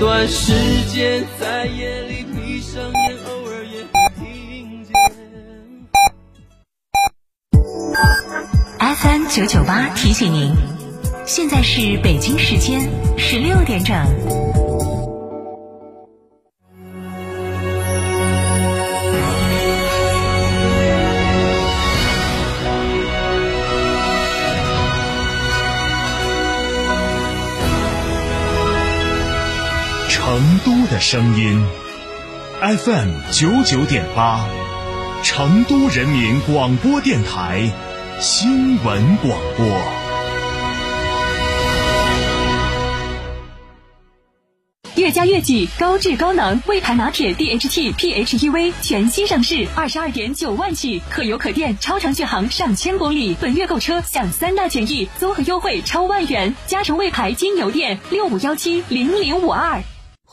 段时间，在夜里闭上眼，偶尔也会听见。FM 九九八提醒您，现在是北京时间十六点整。的声音，FM 九九点八，成都人民广播电台新闻广播。越加越己高质高能魏牌拿铁 DHT PHEV 全新上市，二十二点九万起，可油可电，超长续航上千公里。本月购车享三大权益，综合优惠超万元。嘉诚魏牌金牛店六五幺七零零五二。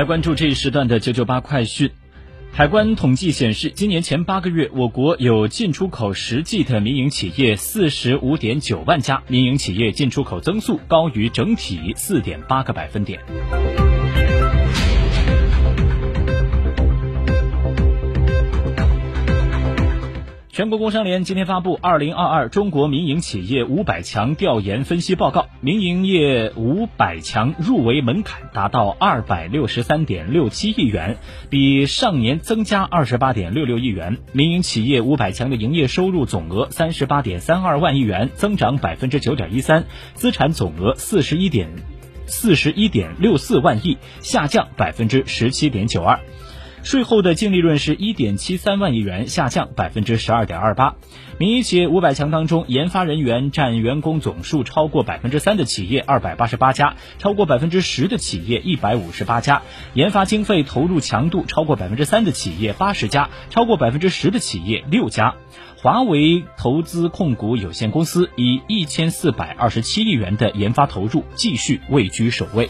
来关注这一时段的九九八快讯。海关统计显示，今年前八个月，我国有进出口实际的民营企业四十五点九万家，民营企业进出口增速高于整体四点八个百分点。全国工商联今天发布《二零二二中国民营企业五百强调研分析报告》，民营业五百强入围门槛达到二百六十三点六七亿元，比上年增加二十八点六六亿元。民营企业五百强的营业收入总额三十八点三二万亿元，增长百分之九点一三，资产总额四十一点四十一点六四万亿，下降百分之十七点九二。税后的净利润是一点七三万亿元，下降百分之十二点二八。民营企业五百强当中，研发人员占员工总数超过百分之三的企业二百八十八家，超过百分之十的企业一百五十八家；研发经费投入强度超过百分之三的企业八十家，超过百分之十的企业六家。华为投资控股有限公司以一千四百二十七亿元的研发投入，继续位居首位。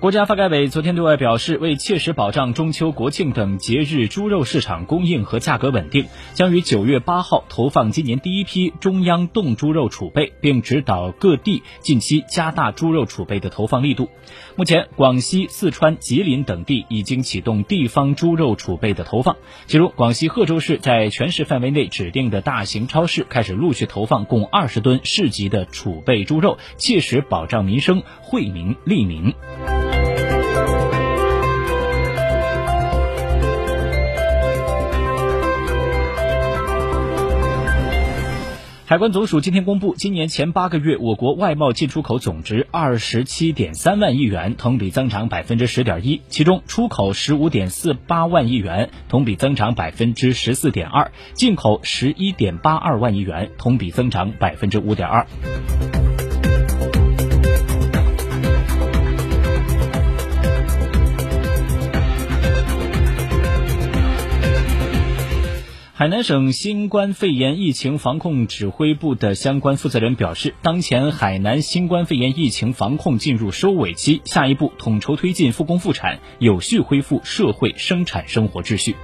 国家发改委昨天对外表示，为切实保障中秋、国庆等节日猪肉市场供应和价格稳定，将于九月八号投放今年第一批中央冻猪肉储备，并指导各地近期加大猪肉储备的投放力度。目前，广西、四川、吉林等地已经启动地方猪肉储备的投放，其中广西贺州市在全市范围内指定的大型超市开始陆续投放共二十吨市级的储备猪肉，切实保障民生，惠民利民。海关总署今天公布，今年前八个月，我国外贸进出口总值二十七点三万亿元，同比增长百分之十点一。其中，出口十五点四八万亿元，同比增长百分之十四点二；进口十一点八二万亿元，同比增长百分之五点二。海南省新冠肺炎疫情防控指挥部的相关负责人表示，当前海南新冠肺炎疫情防控进入收尾期，下一步统筹推进复工复产，有序恢复社会生产生活秩序。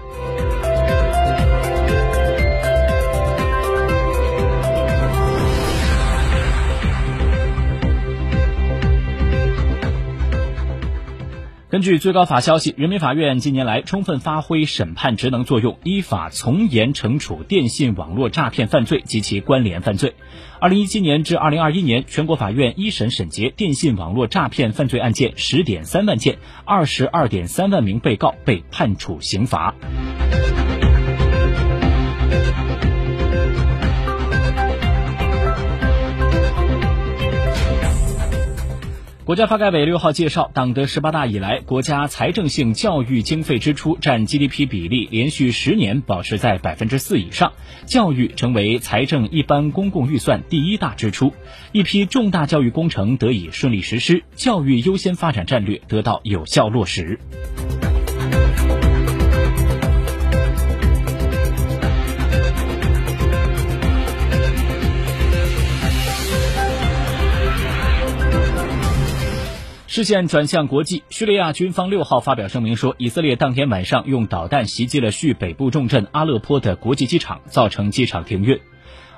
根据最高法消息，人民法院近年来充分发挥审判职能作用，依法从严惩处电信网络诈骗犯罪及其关联犯罪。二零一七年至二零二一年，全国法院一审审结电信网络诈骗犯罪案件十点三万件，二十二点三万名被告被判处刑罚。国家发改委六号介绍，党的十八大以来，国家财政性教育经费支出占 GDP 比例连续十年保持在百分之四以上，教育成为财政一般公共预算第一大支出，一批重大教育工程得以顺利实施，教育优先发展战略得到有效落实。视线转向国际，叙利亚军方六号发表声明说，以色列当天晚上用导弹袭击了叙北部重镇阿勒颇的国际机场，造成机场停运。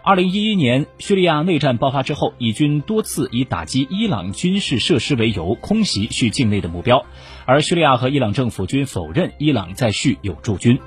二零一一年叙利亚内战爆发之后，以军多次以打击伊朗军事设施为由，空袭叙境内的目标，而叙利亚和伊朗政府均否认伊朗在叙有驻军。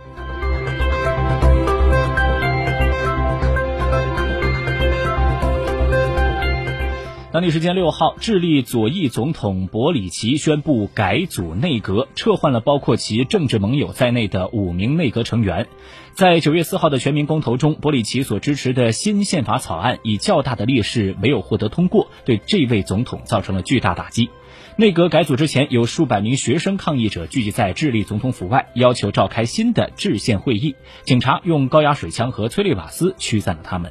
当地时间六号，智利左翼总统博里奇宣布改组内阁，撤换了包括其政治盟友在内的五名内阁成员。在九月四号的全民公投中，博里奇所支持的新宪法草案以较大的劣势没有获得通过，对这位总统造成了巨大打击。内阁改组之前，有数百名学生抗议者聚集在智利总统府外，要求召开新的制宪会议。警察用高压水枪和催泪瓦斯驱散了他们。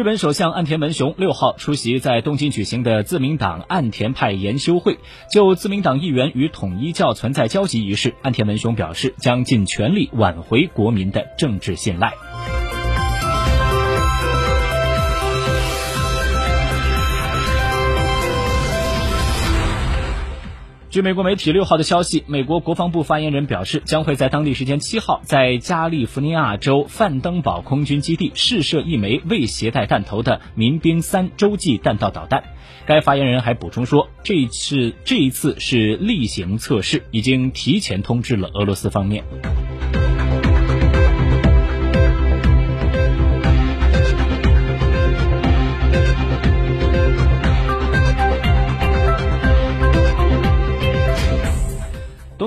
日本首相岸田文雄六号出席在东京举行的自民党岸田派研修会，就自民党议员与统一教存在交集一事，岸田文雄表示将尽全力挽回国民的政治信赖。据美国媒体六号的消息，美国国防部发言人表示，将会在当地时间七号在加利福尼亚州范登堡空军基地试射一枚未携带弹头的民兵三洲际弹道导弹。该发言人还补充说，这次这一次是例行测试，已经提前通知了俄罗斯方面。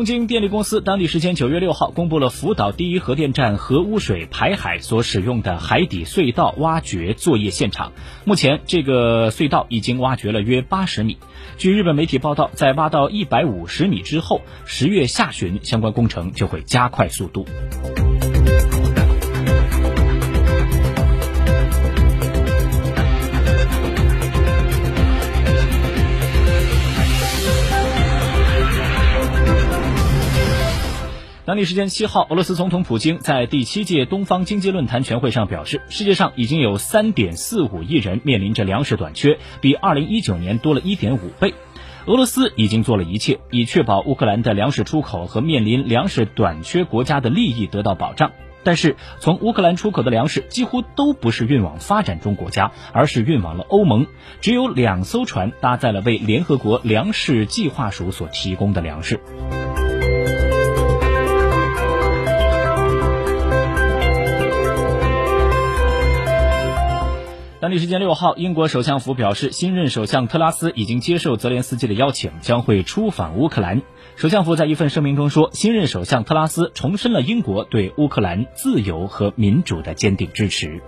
东京电力公司当地时间九月六号公布了福岛第一核电站核污水排海所使用的海底隧道挖掘作业现场。目前，这个隧道已经挖掘了约八十米。据日本媒体报道，在挖到一百五十米之后，十月下旬相关工程就会加快速度。当地时间七号，俄罗斯总统普京在第七届东方经济论坛全会上表示，世界上已经有三点四五亿人面临着粮食短缺，比二零一九年多了一点五倍。俄罗斯已经做了一切，以确保乌克兰的粮食出口和面临粮食短缺国家的利益得到保障。但是，从乌克兰出口的粮食几乎都不是运往发展中国家，而是运往了欧盟。只有两艘船搭载了为联合国粮食计划署所提供的粮食。当地时间六号，英国首相府表示，新任首相特拉斯已经接受泽连斯基的邀请，将会出访乌克兰。首相府在一份声明中说，新任首相特拉斯重申了英国对乌克兰自由和民主的坚定支持。